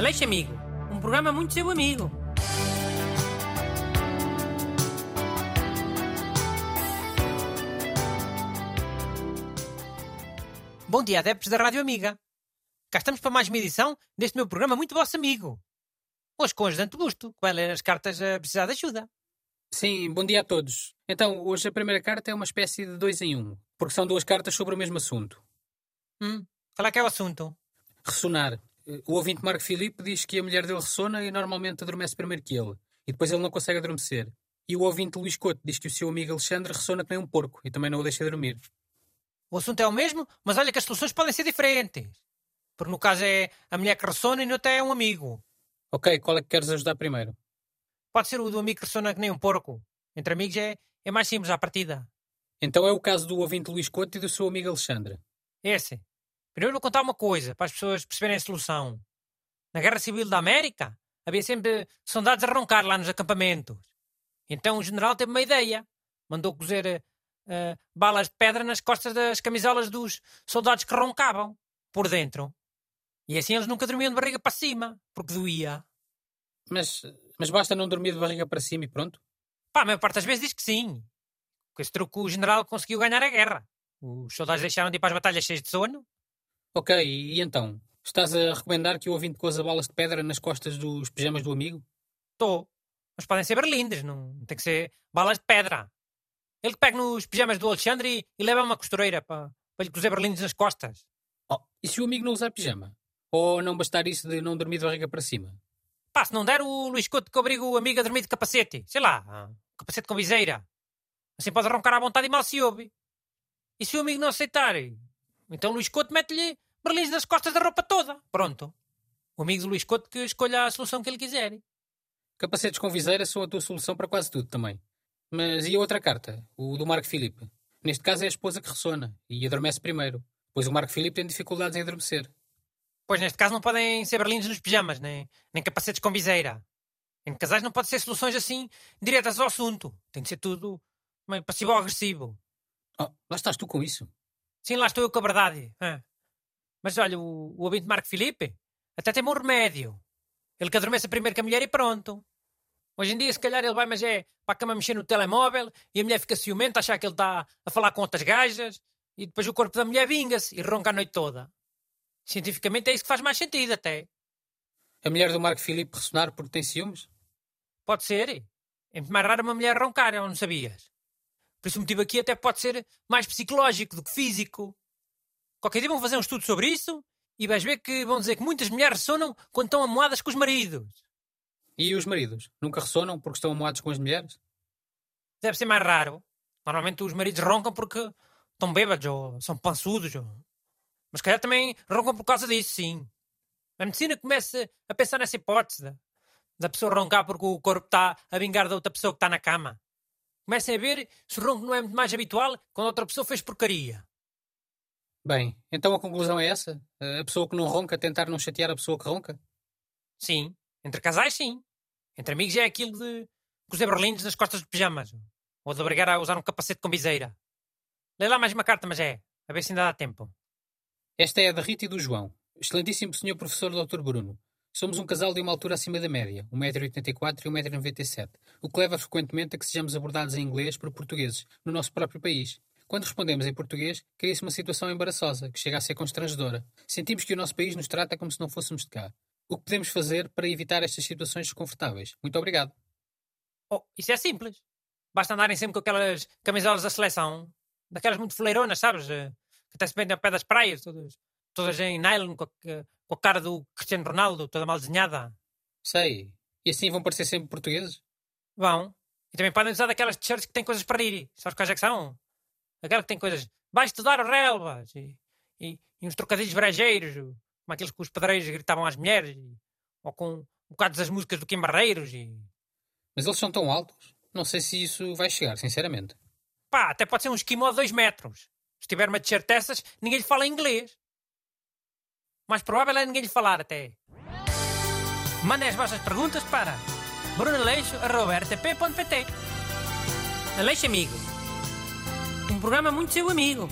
Aleixo Amigo, um programa muito seu amigo. Bom dia, adeptos da Rádio Amiga. Cá estamos para mais uma edição deste meu programa muito vosso amigo. Hoje com o ajudante Busto, que vai ler as cartas a precisar de ajuda. Sim, bom dia a todos. Então, hoje a primeira carta é uma espécie de dois em um, porque são duas cartas sobre o mesmo assunto. Hum, qual é que é o assunto? Ressonar. O ouvinte Marco Filipe diz que a mulher dele ressona e normalmente adormece primeiro que ele, e depois ele não consegue adormecer. E o ouvinte Luís Couto diz que o seu amigo Alexandre ressona que nem um porco e também não o deixa dormir. O assunto é o mesmo, mas olha que as soluções podem ser diferentes. Porque no caso é a mulher que ressona e no outro é um amigo. Ok, qual é que queres ajudar primeiro? Pode ser o do amigo que ressona que nem um porco. Entre amigos é, é mais simples à partida. Então é o caso do ouvinte Luís Couto e do seu amigo Alexandre. Esse. Primeiro vou contar uma coisa, para as pessoas perceberem a solução. Na Guerra Civil da América, havia sempre soldados a roncar lá nos acampamentos. Então o general teve uma ideia. Mandou cozer uh, balas de pedra nas costas das camisolas dos soldados que roncavam, por dentro. E assim eles nunca dormiam de barriga para cima, porque doía. Mas, mas basta não dormir de barriga para cima e pronto? Pá, a maior parte das vezes diz que sim. Com esse truque o general conseguiu ganhar a guerra. Os soldados deixaram de ir para as batalhas cheios de sono. Ok, e então? Estás a recomendar que o ouvinte coza balas de pedra nas costas dos pijamas do amigo? Estou. Mas podem ser berlindes, não tem que ser balas de pedra. Ele que pega nos pijamas do Alexandre e, e leva uma costureira para, para lhe cozer berlindes nas costas. Oh, e se o amigo não usar pijama? Ou não bastar isso de não dormir de barriga para cima? Pá, se não der o Luís Couto que obriga o amigo a dormir de capacete. Sei lá, capacete com viseira. Assim pode roncar à vontade e mal se ouve. E se o amigo não aceitar? Então Luís Couto mete-lhe berlins nas costas da roupa toda. Pronto. O amigo do Luís Couto que escolha a solução que ele quiser. Capacetes com viseira são a tua solução para quase tudo também. Mas e a outra carta? O do Marco Filipe? Neste caso é a esposa que ressona e adormece primeiro, pois o Marco Filipe tem dificuldades em adormecer. Pois neste caso não podem ser berlindes nos pijamas, nem, nem capacetes com viseira. Em casais não pode ser soluções assim diretas ao assunto. Tem de ser tudo meio passivo-agressivo. Oh, lá estás tu com isso. Sim, lá estou eu com a verdade. Ah. Mas olha, o, o ouvinte Marco Filipe até tem bom remédio. Ele que adormece primeiro que a mulher e pronto. Hoje em dia, se calhar, ele vai, mas é para a cama mexer no telemóvel e a mulher fica ciumenta, achar que ele está a falar com outras gajas e depois o corpo da mulher vinga-se e ronca a noite toda. Cientificamente é isso que faz mais sentido, até. A mulher do Marco Filipe ressonar porque tem ciúmes? Pode ser. É muito mais raro uma mulher roncar, não sabias? Por o motivo aqui até pode ser mais psicológico do que físico. Qualquer dia vão fazer um estudo sobre isso e vais ver que vão dizer que muitas mulheres ressonam quando estão amoadas com os maridos. E os maridos? Nunca ressonam porque estão amoados com as mulheres? Deve ser mais raro. Normalmente os maridos roncam porque estão bêbados ou são pançudos. Ou... Mas calhar também roncam por causa disso, sim. A medicina começa a pensar nessa hipótese da pessoa roncar porque o corpo está a vingar da outra pessoa que está na cama. Comecem a ver se o ronco não é muito mais habitual quando outra pessoa fez porcaria. Bem, então a conclusão é essa? A pessoa que não ronca tentar não chatear a pessoa que ronca? Sim. Entre casais, sim. Entre amigos é aquilo de cozer berlindes nas costas de pijamas. Ou de obrigar a usar um capacete com viseira. Lê lá mais uma carta, mas é. A ver se ainda dá tempo. Esta é a da Rita e do João. Excelentíssimo senhor professor Dr. Bruno. Somos um casal de uma altura acima da média, 1,84m e 1,97m, o que leva frequentemente a que sejamos abordados em inglês por portugueses, no nosso próprio país. Quando respondemos em português, cria-se uma situação embaraçosa, que chega a ser constrangedora. Sentimos que o nosso país nos trata como se não fôssemos de cá. O que podemos fazer para evitar estas situações desconfortáveis? Muito obrigado. Oh, isso é simples. Basta andarem sempre com aquelas camisolas da seleção, daquelas muito fleironas, sabes? Que até se vendem ao pé das praias, todas, todas em nylon, com com a cara do Cristiano Ronaldo, toda mal desenhada. Sei. E assim vão parecer sempre portugueses? Vão. E também podem usar daquelas t-shirts que têm coisas para rir. Sabes quais é que são? Aquela que tem coisas. Vai estudar o relvas! E, e, e uns trocadilhos brejeiros, como aqueles que os pedreiros gritavam às mulheres. Ou com um bocado das músicas do Kim Barreiros. E... Mas eles são tão altos. Não sei se isso vai chegar, sinceramente. Pá, até pode ser um esquimó de 2 metros. Se tiver uma t-shirt dessas, ninguém lhe fala inglês. Mais provável é ninguém lhe falar até. Mandem as vossas perguntas para brunaleixo.rtp.pt Aleixo Amigo. Um programa muito seu amigo.